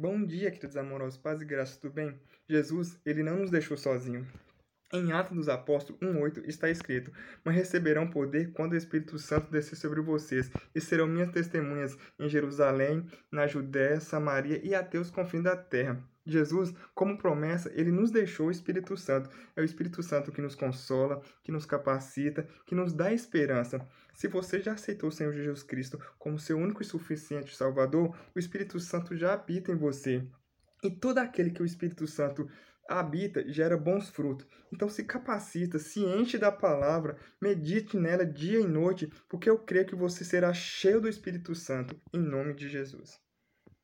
Bom dia, queridos amorosos, paz e graça, tudo bem? Jesus, ele não nos deixou sozinho. Em Atos dos Apóstolos 1,8 está escrito: Mas receberão poder quando o Espírito Santo descer sobre vocês, e serão minhas testemunhas em Jerusalém, na Judéia, Samaria e até os confins da terra. Jesus, como promessa, ele nos deixou o Espírito Santo. É o Espírito Santo que nos consola, que nos capacita, que nos dá esperança. Se você já aceitou o Senhor Jesus Cristo como seu único e suficiente Salvador, o Espírito Santo já habita em você. E todo aquele que o Espírito Santo habita gera bons frutos. Então se capacita, se enche da palavra, medite nela dia e noite, porque eu creio que você será cheio do Espírito Santo, em nome de Jesus.